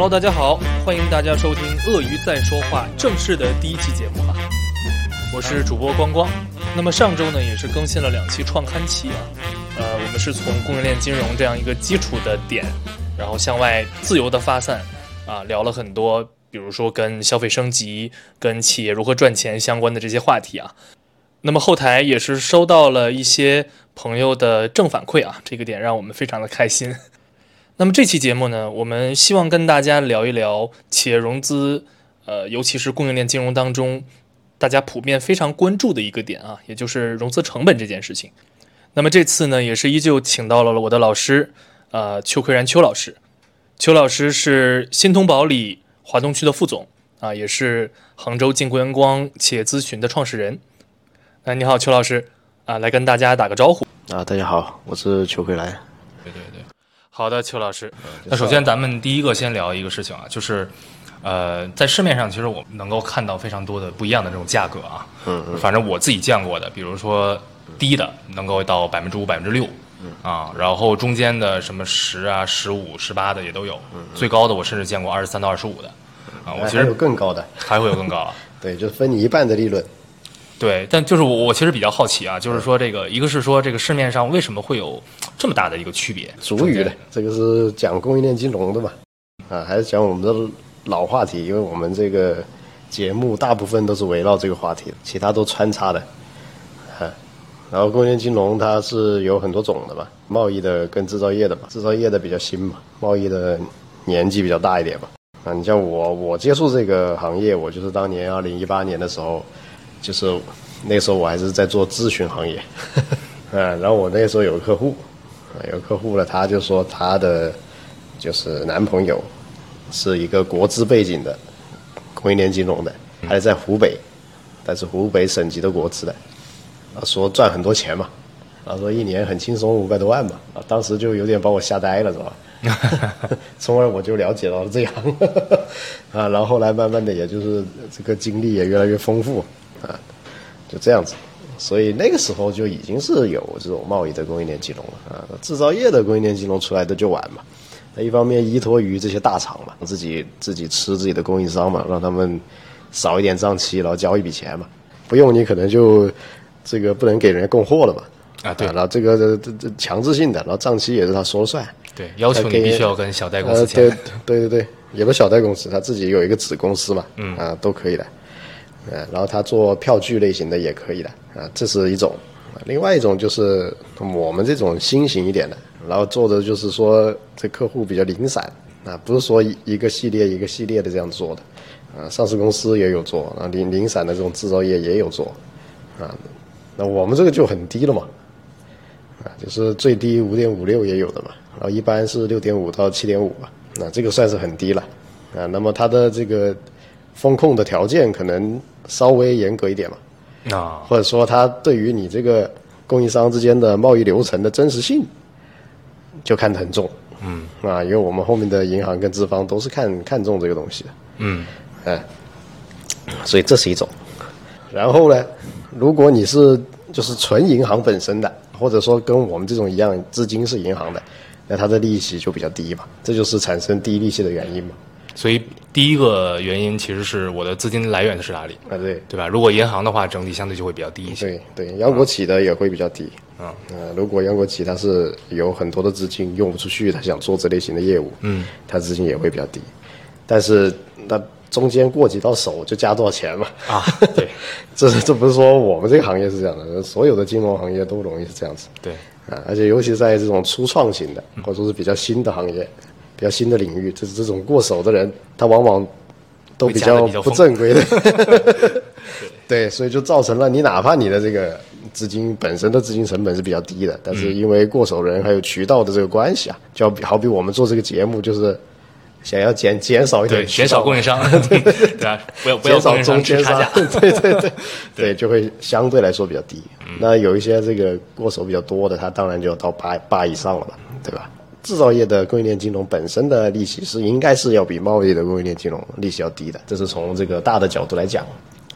Hello，大家好，欢迎大家收听《鳄鱼在说话》正式的第一期节目啊！我是主播光光。那么上周呢，也是更新了两期创刊期啊。呃，我们是从供应链金融这样一个基础的点，然后向外自由的发散啊，聊了很多，比如说跟消费升级、跟企业如何赚钱相关的这些话题啊。那么后台也是收到了一些朋友的正反馈啊，这个点让我们非常的开心。那么这期节目呢，我们希望跟大家聊一聊企业融资，呃，尤其是供应链金融当中，大家普遍非常关注的一个点啊，也就是融资成本这件事情。那么这次呢，也是依旧请到了我的老师，呃，邱奎然邱老师。邱老师是新通宝里华东区的副总啊，也是杭州晋国阳光企业咨询的创始人。那你好，邱老师啊，来跟大家打个招呼啊，大家好，我是邱奎然。对对对。好的，邱老师。那首先，咱们第一个先聊一个事情啊，就是，呃，在市面上其实我们能够看到非常多的不一样的这种价格啊。嗯嗯。反正我自己见过的，比如说低的能够到百分之五、百分之六，啊，然后中间的什么十啊、十五、十八的也都有，最高的我甚至见过二十三到二十五的。啊，我其实有更高的，还会有更高啊。对，就分你一半的利润。对，但就是我我其实比较好奇啊，就是说这个一个是说这个市面上为什么会有这么大的一个区别？主语的这个是讲供应链金融的嘛，啊，还是讲我们的老话题？因为我们这个节目大部分都是围绕这个话题，其他都穿插的，啊，然后供应链金融它是有很多种的嘛，贸易的跟制造业的嘛，制造业的比较新嘛，贸易的年纪比较大一点嘛，啊，你像我我接触这个行业，我就是当年二零一八年的时候。就是那时候我还是在做咨询行业，啊，然后我那时候有个客户，啊有客户呢，他就说他的就是男朋友是一个国资背景的供应链金融的，还是在湖北，但是湖北省级的国资的，啊，说赚很多钱嘛，啊，说一年很轻松五百多万嘛，啊，当时就有点把我吓呆了，是吧？从而我就了解到了这样，啊，然后后来慢慢的，也就是这个经历也越来越丰富。啊，就这样子，所以那个时候就已经是有这种贸易的供应链金融了啊。制造业的供应链金融出来的就晚嘛，它一方面依托于这些大厂嘛，自己自己吃自己的供应商嘛，让他们少一点账期，然后交一笔钱嘛，不用你可能就这个不能给人家供货了嘛。啊，对，然后这个这这这强制性的，然后账期也是他说了算。对，要求你必须要跟小贷公司签。对对对对，也不小贷公司，他自己有一个子公司嘛，嗯啊，都可以的。嗯，然后他做票据类型的也可以的啊，这是一种。另外一种就是我们这种新型一点的，然后做的就是说这客户比较零散啊，不是说一个系列一个系列的这样做的啊。上市公司也有做啊，零零散的这种制造业也有做啊。那我们这个就很低了嘛，啊，就是最低五点五六也有的嘛，然后一般是六点五到七点五吧，那这个算是很低了啊。那么它的这个风控的条件可能。稍微严格一点嘛，啊，或者说他对于你这个供应商之间的贸易流程的真实性，就看得很重，嗯，啊，因为我们后面的银行跟资方都是看看重这个东西的，嗯，哎，所以这是一种。然后呢，如果你是就是纯银行本身的，或者说跟我们这种一样，资金是银行的，那它的利息就比较低嘛，这就是产生低利息的原因嘛。所以第一个原因其实是我的资金来源是哪里啊？对对吧？如果银行的话，整体相对就会比较低一些。对对，央国企的也会比较低啊。呃，如果央国企它是有很多的资金用不出去，它想做这类型的业务，嗯，它资金也会比较低。但是那中间过几道手就加多少钱嘛？啊，对，这这不是说我们这个行业是这样的，所有的金融行业都容易是这样子。对啊，而且尤其在这种初创型的或者说是比较新的行业。比较新的领域，就是这种过手的人，他往往都比较不正规的，对，所以就造成了你哪怕你的这个资金本身的资金成本是比较低的，但是因为过手人还有渠道的这个关系啊，就好比我们做这个节目，就是想要减减少一点，减少供应商，对吧？不要不要减少中间商，对对对。对，就会相对来说比较低。那有一些这个过手比较多的，他当然就要到八八以上了嘛，对吧？制造业的供应链金融本身的利息是应该是要比贸易的供应链金融利息要低的，这是从这个大的角度来讲。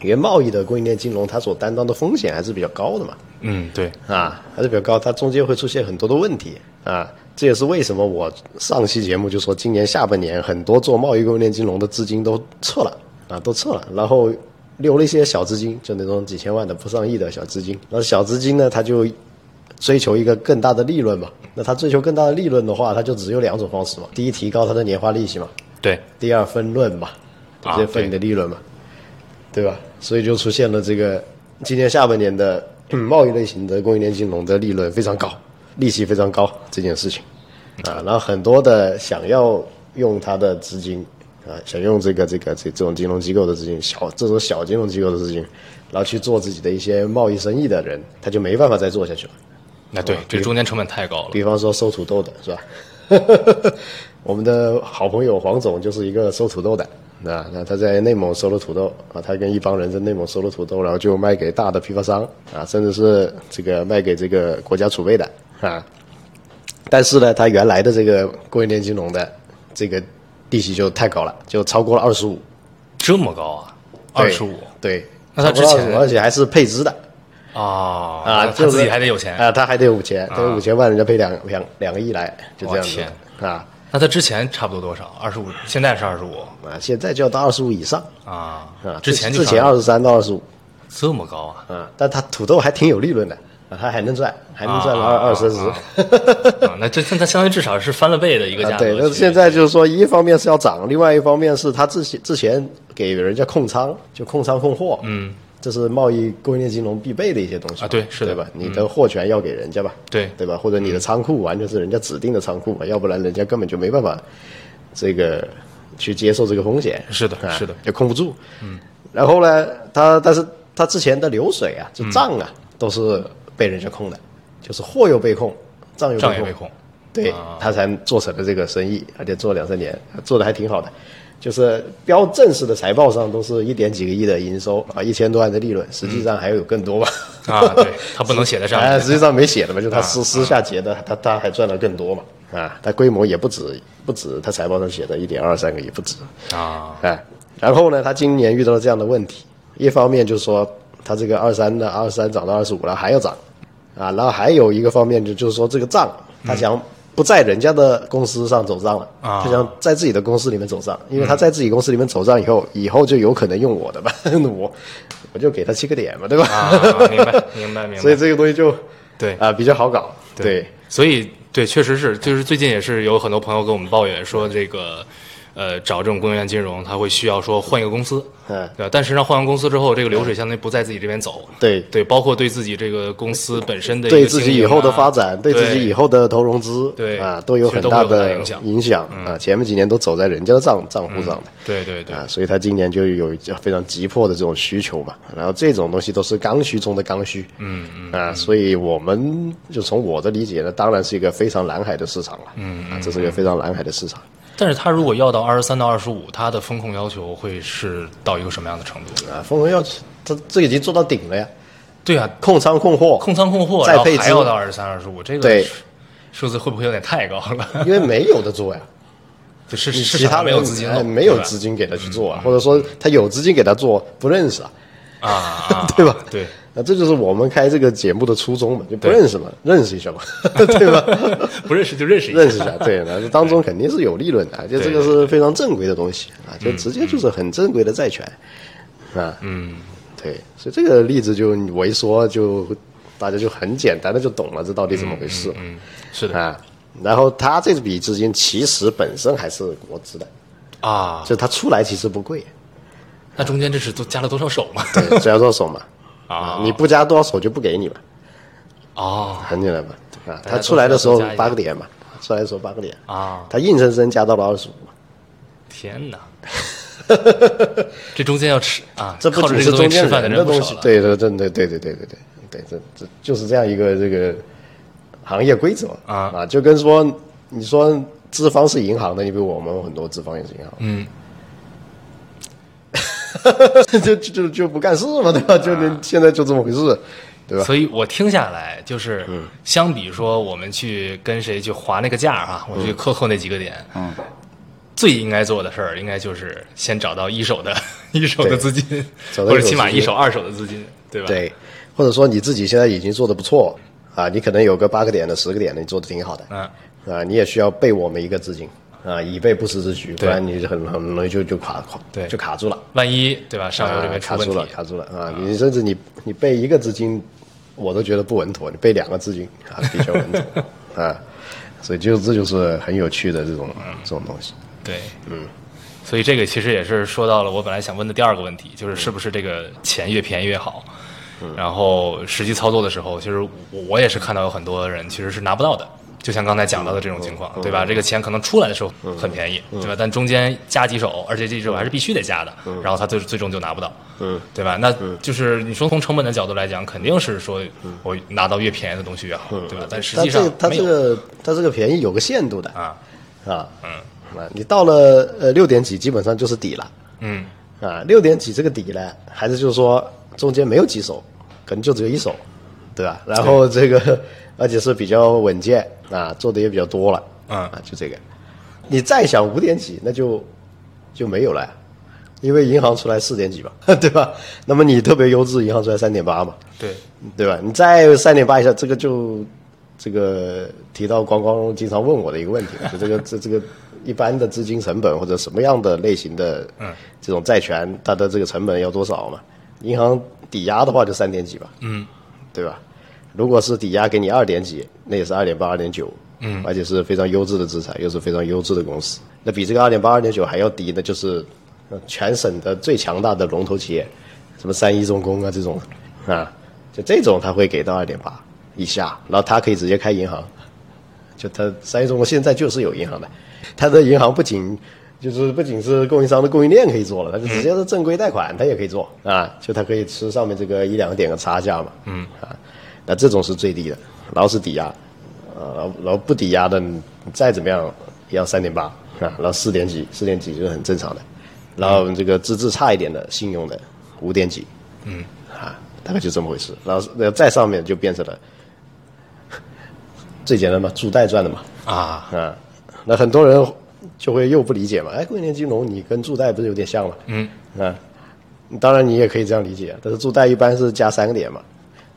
因为贸易的供应链金融它所担当的风险还是比较高的嘛，嗯，对，啊，还是比较高，它中间会出现很多的问题啊。这也是为什么我上期节目就说，今年下半年很多做贸易供应链金融的资金都撤了啊，都撤了，然后留了一些小资金，就那种几千万的、不上亿的小资金。然后小资金呢，它就追求一个更大的利润嘛。那他追求更大的利润的话，他就只有两种方式嘛：第一，提高他的年化利息嘛；对，第二，分润嘛，啊直接分你的利润嘛，对吧？所以就出现了这个今年下半年的、嗯贸易类型的供应链金融的利润非常高，利息非常高这件事情啊，然后很多的想要用他的资金啊，想用这个这个这这种金融机构的资金，小这种小金融机构的资金，然后去做自己的一些贸易生意的人，他就没办法再做下去了。那对，这中间成本太高了。比方说收土豆的是吧？我们的好朋友黄总就是一个收土豆的，那那他在内蒙收了土豆啊，他跟一帮人在内蒙收了土豆，然后就卖给大的批发商啊，甚至是这个卖给这个国家储备的啊。但是呢，他原来的这个供应链金融的这个利息就太高了，就超过了二十五，这么高啊？二十五对，那他之前超过了25而且还是配资的。啊啊，他自己还得有钱。啊，他还得有五千，他有五千万，人家赔两两两个亿来，就这样子我天啊那他之前差不多多少？二十五，现在是二十五啊，现在就要到二十五以上啊啊，之前就之前二十三到二十五这么高啊？啊，但他土豆还挺有利润的啊，他还能赚，还能赚二啊二三十。那这现在相当于至少是翻了倍的一个价啊，格。对，那现在就是说，一方面是要涨，另外一方面是他之前之前给人家控仓，就控仓控货，嗯，这是贸易供应链金融必备的一些东西啊对是的对吧？你的货权要给人家吧，对对吧？或者你的仓库完全是人家指定的仓库嘛，要不然人家根本就没办法这个去接受这个风险，是的啊是的就控不住。嗯，然后呢，他但是他之前的流水啊，就账啊，都是被人家控的，就是货又被控，账又控被控。对啊他才做成了这个生意，而且做了两三年，做的还挺好的。就是标正式的财报上都是一点几个亿的营收啊，一千多万的利润，实际上还有更多吧？啊，对 他不能写在上哎，面。实际上没写的嘛，就他啊私私下结的，他他还赚了更多嘛。啊，他规模也不止不止他财报上写的一点二三个亿不止。啊，哎，然后呢，他今年遇到了这样的问题，一方面就是说他这个二三的二三涨到二十五了还要涨，啊，然后还有一个方面就就是说这个账他想不在人家的公司上走账了，啊。他想在自己的公司里面走账，因为他在自己公司里面走账以后，以后就有可能用我的吧，我我就给他七个点嘛，对吧？啊，明白明白 明白。所以这个东西就对。啊比较好搞，对。所以对，确实是，就是最近也是有很多朋友跟我们抱怨说，这个呃找这种供应链金融，他会需要说换一个公司，嗯。对吧？但实际上换完公司之后，这个流水相当于不在自己这边走，对。对，包括对自己这个公司本身的对自己以后的发展，对对自己以后的投融资，对啊，都有很大的影响。影响啊。前面几年都走在人家的账账户上的。对对对。啊，所以他今年就有非常急迫的这种需求嘛，然后这种东西都是刚需中的刚需，嗯嗯啊，所以我们就从我的理解呢，当然是一个非常蓝海的市场了，嗯啊，这是一个非常蓝海的市场。但是他如果要到二十三到二十五，他的风控要求会是到一个什么样的程度？啊，风控要他这已经做到顶了呀，对啊，控仓控货，控仓控货，再配资还要到二十三、二十五，这个对。数字会不会有点太高了？因为没有的做呀，就是其他没有资金没有资金给他去做啊，或者说他有资金给他做，不认识啊，啊啊，对吧？对，那这就是我们开这个节目的初衷嘛，就不认识嘛，认识一下嘛，对吧？不认识就认识一下，认识一下，对，那这当中肯定是有利润的，就这个是非常正规的东西啊，就直接就是很正规的债权啊，嗯，对，所以这个例子就我一说就大家就很简单的就懂了，这到底怎么回事嗯，是的啊？然后他这笔资金其实本身还是国资的，啊，就他出来其实不贵，那中间这是都加了多少手嘛？对，加了多少手嘛，啊，你不加多少手就不给你嘛，哦。很简单吧，啊，大家都它出来的时候八个点嘛，出来的时候八个点，啊，他硬生生加到了二十五嘛。天哪！这中间要吃啊，这不只是中间这个东西吃饭的人的东西，对对对对对对对对对，这这就是这样一个这个行业规则啊。啊，就跟说你说资方是银行的，你比如我们很多资方也是银行，嗯，就就就就不干事嘛，对吧？就你现在就这么回事，对吧？所以我听下来就是，嗯相比说我们去跟谁去划那个价啊，我去克扣那几个点，嗯，最应该做的事儿，应该就是先找到一手的 一手的资金，或者起码一手、二手的资金，对吧？，对，或者说你自己现在已经做的不错啊，你可能有个八个点的、十个点的，你做的挺好的，嗯，啊，你也需要备我们一个资金啊，以备不时之需，不然你很很容易就就垮垮，对就卡住了。万一对吧？上游这啊边卡住了，，卡住了啊！你甚至你你备一个资金，我都觉得不稳妥，你备两个资金啊比较稳妥啊，所以就这就是很有趣的这种这种东西。对，嗯。所以这个其实也是说到了我本来想问的第二个问题，就是是不是这个钱越便宜越好？然后实际操作的时候，其实我我也是看到有很多人其实是拿不到的，就像刚才讲到的这种情况，对吧？这个钱可能出来的时候很便宜，对吧？但中间加几手，而且这几手还是必须得加的，然后他最最终就拿不到，嗯，对吧？那就是你说从成本的角度来讲，肯定是说我拿到越便宜的东西越好，对吧？但实际上它这个它这个便宜有个限度的啊，啊，嗯。啊，你到了呃六点几基本上就是底了。嗯。啊，六点几这个底呢，还是就是说中间没有几手，可能就只有一手，对吧？然后这个而且是比较稳健啊，做的也比较多了，嗯啊，就这个。你再想五点几，那就就没有了，因为银行出来四点几嘛，对吧？那么你特别优质，银行出来三点八嘛，对，对吧？你再三点八以下，这个就这个提到光光经常问我的一个问题，就这个这这个一般的资金成本或者什么样的类型的嗯这种债权，它的这个成本要多少嘛？银行抵押的话就三点几吧，嗯对吧？如果是抵押给你二点几，那也是二点八、二点九，嗯而且是非常优质的资产，又是非常优质的公司。那比这个二点八、二点九还要低的，就是呃全省的最强大的龙头企业，什么三一重工啊这种，啊，就这种他会给到二点八以下，然后他可以直接开银行。就他三一重工现在就是有银行的，他的银行不仅就是不仅是供应商的供应链可以做了，它就直接是正规贷款，它也可以做啊，就它可以吃上面这个一两个点的差价嘛，嗯。啊，那这种是最低的，然后是抵押，呃，然后然后不抵押的，你再怎么样也要三点八啊，然后四点几，四点几就是很正常的，然后这个资质差一点的信用的五点几，嗯。啊，大概就这么回事，然后那再上面就变成了 最简单嘛，助贷赚的嘛，啊，啊，那很多人就会又不理解嘛，哎，供应链金融你跟助贷不是有点像吗？嗯。啊，当然你也可以这样理解，但是助贷一般是加三个点嘛，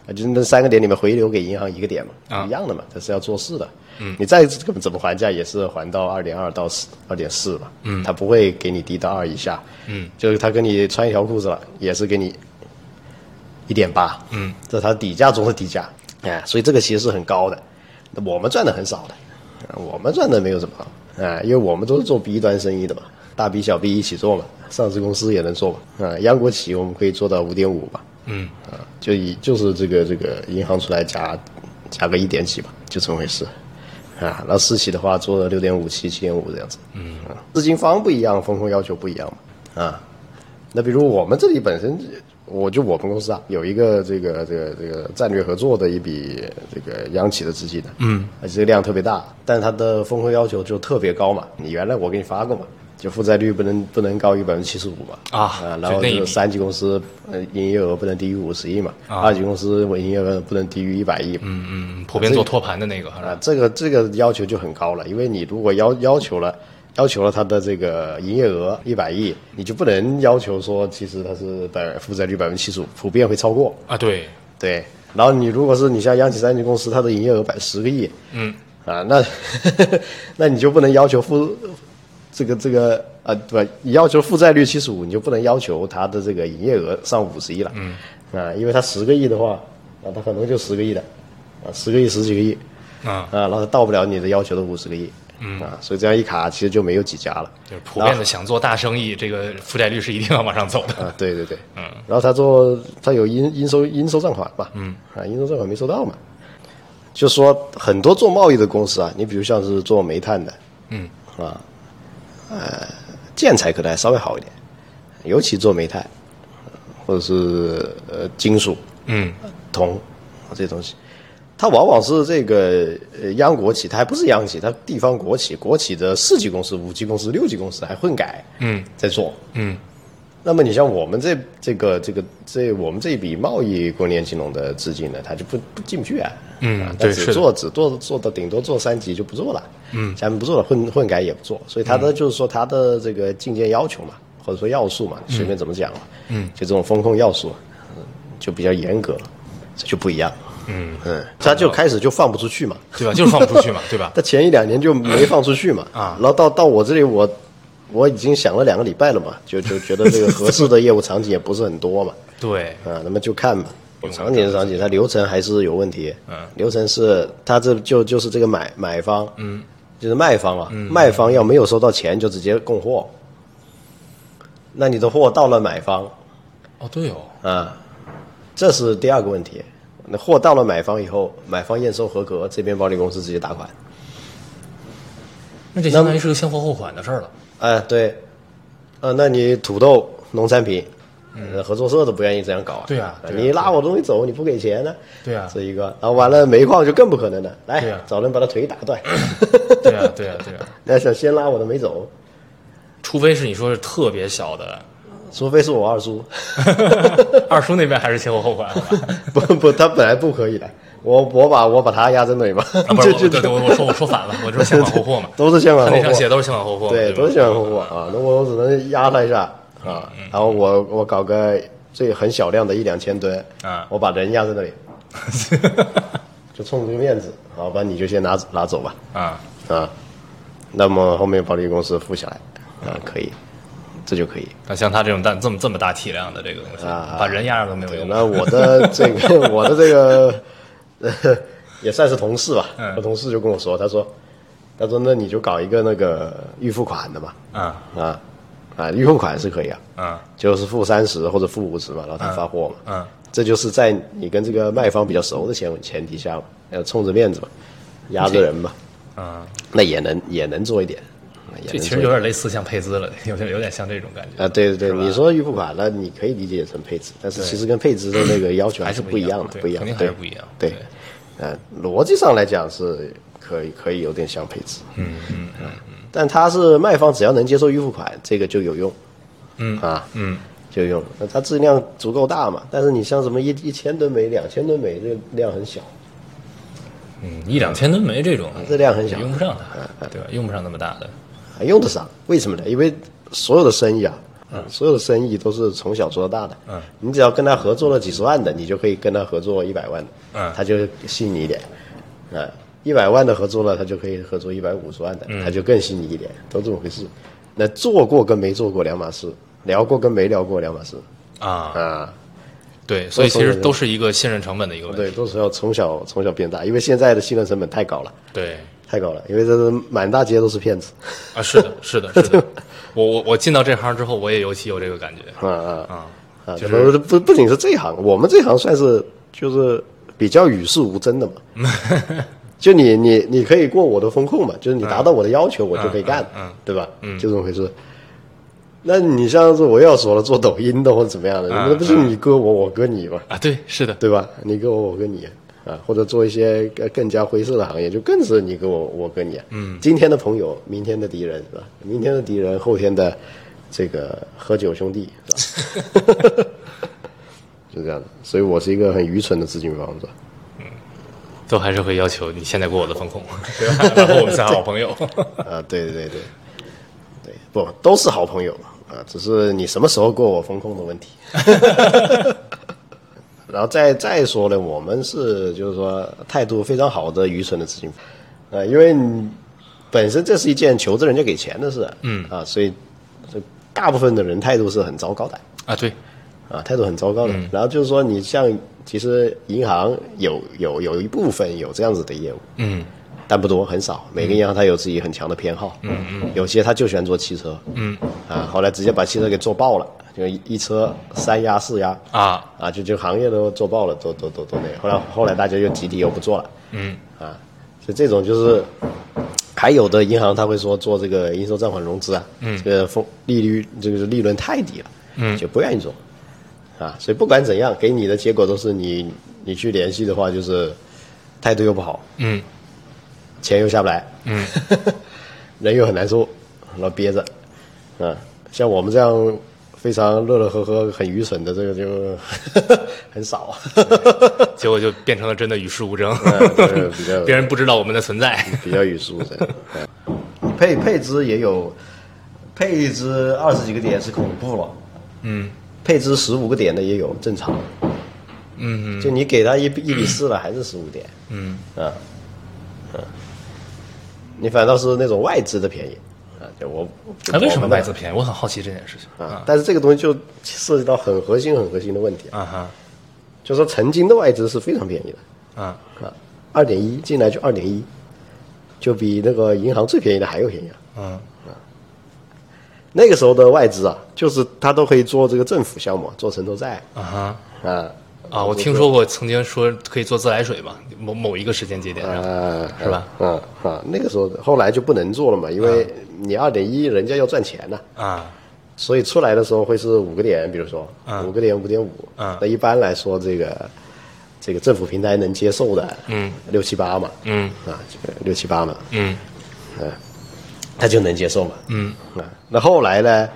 啊，就是那三个点里面回流给银行一个点嘛，啊。一样的嘛，这是要做事的。嗯，你再怎么怎么还价也是还到二点二到四二点四嘛，嗯，他不会给你低到二以下，嗯，就是他跟你穿一条裤子了，也是给你一点八，嗯，这是它底价中的底价，哎，所以这个其实是很高的，那我们赚的很少的，啊我们赚的没有这么。高，啊，因为我们都是做 B 端生意的嘛，大 B 小 B 一起做嘛，上市公司也能做嘛，啊，央国企我们可以做到五点五嘛，嗯。啊，就以就是这个这个银行出来加加个一点几吧，就这么回事。啊，然后私企的话做了六点五七、七点五这样子，嗯。啊，资金方不一样，风控要求不一样嘛，啊，那比如我们这里本身，我就我们公司啊，有一个这个这个这个战略合作的一笔这个央企的资金的，嗯，而且这个量特别大，但它的风控要求就特别高嘛。你原来我给你发过嘛，就负债率不能不能高于百分之七十五嘛，啊然后就三级公司呃营业额不能低于五十亿嘛，啊二级公司营业额不能低于一百亿嘛，嗯嗯，普遍做托盘的那个，啊，这个这个要求就很高了，因为你如果要要求了要求了它的这个营业额一百亿，你就不能要求说其实它是百负债率百分之七十五，普遍会超过。啊，对，对，然后你如果是你像央企三级公司，它的营业额百十个亿嗯啊，那 那你就不能要求负这个这个啊，对吧？你要求负债率七十五，你就不能要求它的这个营业额上五十亿了。嗯啊，因为它十个亿的话啊，它可能就十个亿的啊，十个亿十几个亿。啊，啊，然后它到不了你的要求的五十个亿，嗯。啊，所以这样一卡其实就没有几家了。就是普遍的想做大生意，这个负债率是一定要往上走的。啊，对对对，嗯，然后他做他有应应收应收账款嘛，嗯。啊，应收账款没收到嘛，就说很多做贸易的公司啊，你比如像是做煤炭的嗯。啊，呃，建材可能还稍微好一点，尤其做煤炭或者是呃金属嗯。铜啊这些东西，它往往是这个呃央国企，它还不是央企，它地方国企，国企的四级公司、五级公司、六级公司还混改嗯在做。嗯那么你像我们这这个这个这我们这一笔贸易供应链金融的资金呢，它就不不进不去啊。嗯啊，它只对是的做只做做到顶多做三级就不做了。嗯，下面不做了，混混改也不做，所以它的就是说它的这个进阶要求嘛，或者说要素嘛，随便怎么讲嘛，嗯，就这种风控要素，嗯就比较严格，这就不一样。嗯，嗯，他就开始就放不出去嘛，对吧？就是放不出去嘛，对吧？他前一两年就没放出去嘛，啊。然后到到我这里我。我已经想了两个礼拜了嘛，就就觉得这个合适的业务场景也不是很多嘛，对，啊，那么就看嘛，场景是场景，它流程还是有问题。嗯。流程是它这就就是这个买买方，嗯，就是卖方啊，卖方要没有收到钱就直接供货，那你的货到了买方。哦，对哦，啊，这是第二个问题。那货到了买方以后，买方验收合格，这边保险公司直接打款。那这相当于是个先货后款的事儿了。哎，对，呃，那你土豆农产品，呃合作社都不愿意这样搞啊。对啊对啊你拉我东西走，你不给钱呢？对啊这一个，然后完了煤矿就更不可能了，来，啊找人把他腿打断。对啊，对啊，对啊，那想先拉我的没走，除非是你说是特别小的，除非是我二叔，二叔那边还是先后后款，不不，他本来不可以的，我我把我把他压在那里嘛，啊，不是，就就我对对，我我说我说反了，我这是先款后货嘛，都是先款后货，他那上写都是先款后货嘛，对，都是先款后货啊，那我我只能压他一下啊，然后我我搞个最很小量的一两千吨啊。我把人压在那里，就冲这个面子，好吧，你就先拿拿走吧，啊，啊，那么后面保利公司付下来，啊，可以，这就可以。那像他这种大这么这么大体量的这个东西，啊把人压着都没有用。那我的这个，我的这个，呃 也算是同事吧。嗯我同事就跟我说，他说，他说那你就搞一个那个预付款的嘛，啊啊啊，预付款是可以啊，啊就是付三十或者付五十嘛，然后他发货嘛。嗯这就是在你跟这个卖方比较熟的前前提下嘛，要冲着面子嘛，压着人嘛，啊，那也能也能做一点。也这其实有点类似像配资了，有点有点像这种感觉啊，对对对，你说预付款，那你可以理解成配资，但是其实跟配资的那个要求还是是不一样的，不一样，肯定还是对不一样。对，呃，逻辑上来讲是可以可以有点像配资，嗯嗯嗯但它是卖方只要能接受预付款，这个就有用嗯啊，嗯，就有用。那它质量足够大嘛？但是你像什么一一千吨煤、两千吨煤，这个量很小，嗯，一两千吨煤这种，这量很小用不上它，对吧？用不上那么大的。还用得上？为什么呢？因为所有的生意啊，所有的生意都是从小做到大的。嗯，你只要跟他合作了几十万的，你就可以跟他合作一百万的。嗯他就信你一点。啊，一百万的合作了，他就可以合作一百五十万的，他就更信你一点，都这么回事。那做过跟没做过两码事，聊过跟没聊过两码事啊，啊。对，所以其实都是一个信任成本的一个问题。对，都是要从小从小变大，因为现在的信任成本太高了，对太高了，因为这是满大街都是骗子。啊，是的，是的，是的。我我我进到这行之后，我也尤其有这个感觉 啊啊啊，啊！就是不不仅是这一行，我们这行算是就是比较与世无争的嘛。就你你你可以过我的风控嘛，就是你达到我的要求，我就可以干，嗯嗯嗯对吧？嗯，就这么回事。那你像是我要说了做抖音的或者怎么样的，嗯那不是你割我，我割你嘛，啊，对，是的，对吧？你割我，我割你啊，或者做一些更更加灰色的行业，就更是你跟我，我跟你。嗯，今天的朋友，明天的敌人是吧？明天的敌人，后天的这个喝酒兄弟是吧？就这样的，所以我是一个很愚蠢的资金方是吧？都还是会要求你现在过我的风控，对吧？然后我们是好朋友。啊，对对对对，对，不都是好朋友啊，只是你什么时候过我风控的问题。然后再再说呢，我们是就是说态度非常好的愚蠢的资金，啊，因为本身这是一件求着人家给钱的事，嗯啊，所以这大部分的人态度是很糟糕的。啊，对，啊，态度很糟糕的。然后就是说，你像其实银行有有有一部分有这样子的业务，嗯但不多，很少。每个银行它有自己很强的偏好，嗯嗯，有些他就喜欢做汽车，嗯啊，后来直接把汽车给做爆了，就一一车三压四压，啊，啊，就就行业都做爆了，都都都都那个。后来后来大家又集体又不做了，嗯。啊，所以这种就是，还有的银行他会说做这个应收账款融资啊，嗯，这个风利率这个利润太低了，嗯。就不愿意做，啊，所以不管怎样，给你的结果都是你你去联系的话，就是态度又不好，嗯。钱又下不来，嗯，人又很难受，老憋着，啊，像我们这样非常乐乐呵呵、很愚蠢的这个就 很少，结果就变成了真的与世无争比较，别人不知道我们的存在。比较与世无争配配资也有配置二十几个点是恐怖了，嗯配置十五个点的也有，正常。嗯就你给他一比一比四了，还是十五点嗯啊，嗯，你反倒是那种外资的便宜啊，就我就哎，为什么外资便宜？我很好奇这件事情啊？但是这个东西就涉及到很核心、很核心的问题啊，啊哈就说曾经的外资是非常便宜的啊啊，二点一进来就二点一，就比那个银行最便宜的还要便宜啊。嗯那个时候的外资啊，就是他都可以做这个政府项目，做城投债啊哈啊啊！我听说过曾经说可以做自来水嘛，某某一个时间节点上啊，是吧？嗯啊，那个时候后来就不能做了嘛，因为你二点一，人家要赚钱呐、啊。所以出来的时候会是五个点，比如说嗯五个点五点五，嗯那一般来说这个这个政府平台能接受的，嗯，六七八嘛，嗯。啊，这个六七八嘛，嗯。嗯，他就能接受嘛，嗯。啊，那后来呢，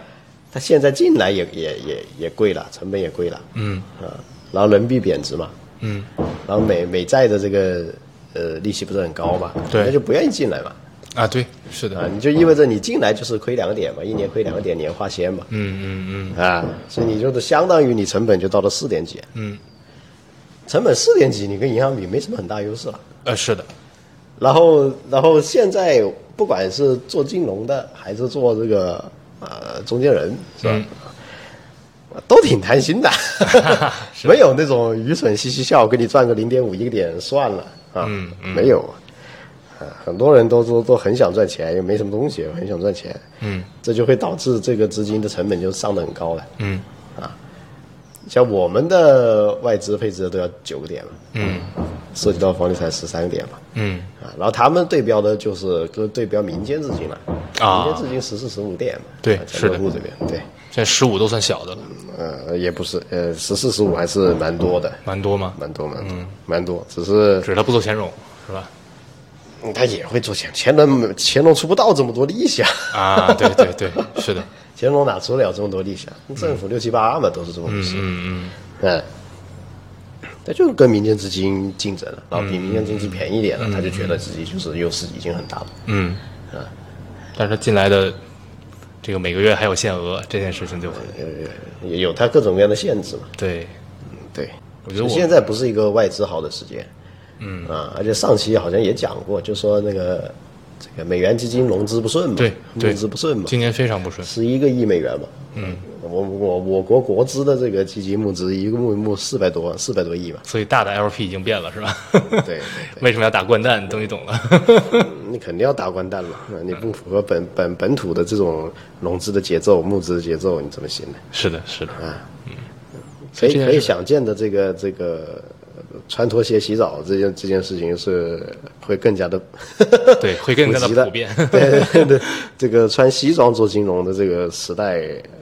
他现在进来也也也也贵了，成本也贵了，嗯。啊，然后人民币贬值嘛，嗯。然后美美债的这个呃利息不是很高嘛，对。那就不愿意进来嘛，啊，对，是的。啊的，，你就意味着你进来就是亏两个点嘛，一年亏两个点，年化先嘛，嗯嗯嗯。啊，所以你就是相当于你成本就到了四点几，嗯。嗯，成本四点几，你跟银行比没什么很大优势了。呃，是的，然后，然后现在不管是做金融的，还是做这个呃中间人，是吧？都挺贪心的，没有那种愚蠢嘻嘻笑，给你赚个零点五一个点算了啊，嗯没有。啊，很多人都都都很想赚钱，又没什么东西，很想赚钱，嗯。这就会导致这个资金的成本就上得很高了。嗯。啊像我们的外资配置都要九个点嘛，嗯。涉及到房地产十三个点嘛，嗯。啊，然后他们对标的就是跟对标民间资金了，啊。民间资金十四十五点嘛，对是的。客户这边，对，现在十五都算小的了，呃，也不是，呃，十四十五还是蛮多的，蛮多吗？蛮多蛮多，蛮多，只是只是他不做乾隆，是吧？嗯他也会做钱，乾隆乾隆出不到这么多利息啊，啊，对对对，是的，乾隆哪出得了这么多利息啊？政府六七八嘛，都是这么回事，嗯嗯嗯，他就是跟民间资金竞争了，然后比民间资金便宜一点了，他就觉得自己就是优势已经很大了。嗯。嗯，但是他进来的这个每个月还有限额，这件事情就很也有它各种各样的限制嘛。对，对，我觉得我现在不是一个外资好的时间。嗯。啊，而且上期好像也讲过，就说那个这个美元基金融资不顺嘛，对对。募资不顺嘛，今年非常不顺，十一个亿美元嘛。嗯，我我我国国资的这个基金募资一个募募四百多四百多亿吧。所以大的 LP 已经变了，是吧？对对 为什么要打掼蛋？终于懂了。你肯定要打掼蛋了，你不符合本本本土的这种融资的节奏、募资的节奏，你怎么行呢？是的，是的，可以这件事可以想见的这个这个呃穿拖鞋洗澡这件这件事情是会更加的对，会更加的普遍。对对对，这个穿西装做金融的这个时代，呃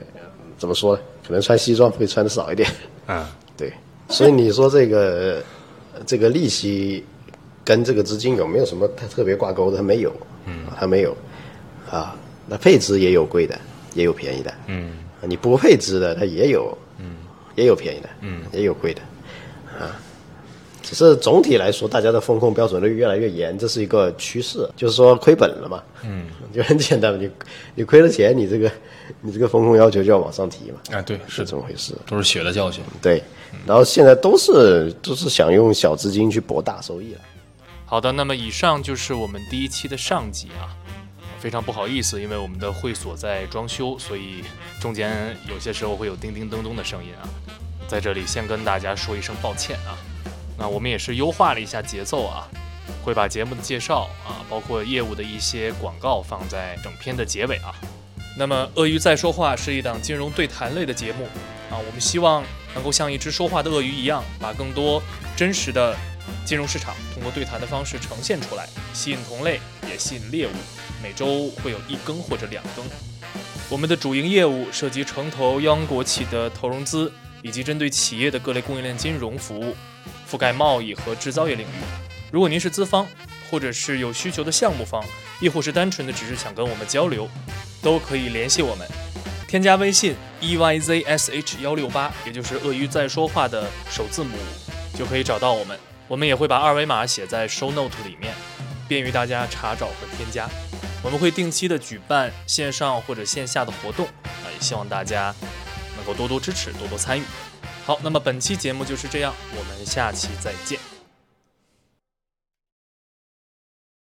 怎么说呢？可能穿西装会穿的少一点。啊，对，所以你说这个呃这个利息跟这个资金有没有什么特特别挂钩的？它没有，嗯，它没有啊。那配置也有贵的，也有便宜的，嗯你不配置的它也有，嗯，也有便宜的，嗯，也有贵的，啊。只是总体来说，大家的风控标准都越来越严，这是一个趋势，就是说亏本了嘛，嗯，就很简单嘛，你你亏了钱，你这个你这个风控要求就要往上提嘛，啊，对，是是这么回事。都是血的教训。对，然后现在都是都是想用小资金去博大收益了。好的，那么以上就是我们第一期的上集啊。非常不好意思，因为我们的会所在装修，所以中间有些时候会有叮叮咚咚的声音啊。在这里先跟大家说一声抱歉啊。那我们也是优化了一下节奏啊，会把节目的介绍啊，包括业务的一些广告放在整篇的结尾啊。那么，鳄鱼在说话是一档金融对谈类的节目啊，我们希望能够像一只说话的鳄鱼一样，把更多真实的金融市场通过对谈的方式呈现出来，吸引同类，也吸引猎物。每周会有一更或者两更。我们的主营业务涉及城投央国企的投融资，以及针对企业的各类供应链金融服务，覆盖贸易和制造业领域。如果您是资方，或者是有需求的项目方，亦或是单纯的只是想跟我们交流，都可以联系我们。添加微信 e y z s h 幺六八，也就是鳄鱼在说话的首字母，就可以找到我们。我们也会把二维码写在 show note 里面，便于大家查找和添加。我们会定期的举办线上或者线下的活动啊，也希望大家能够多多支持，多多参与。好，那么本期节目就是这样，我们下期再见。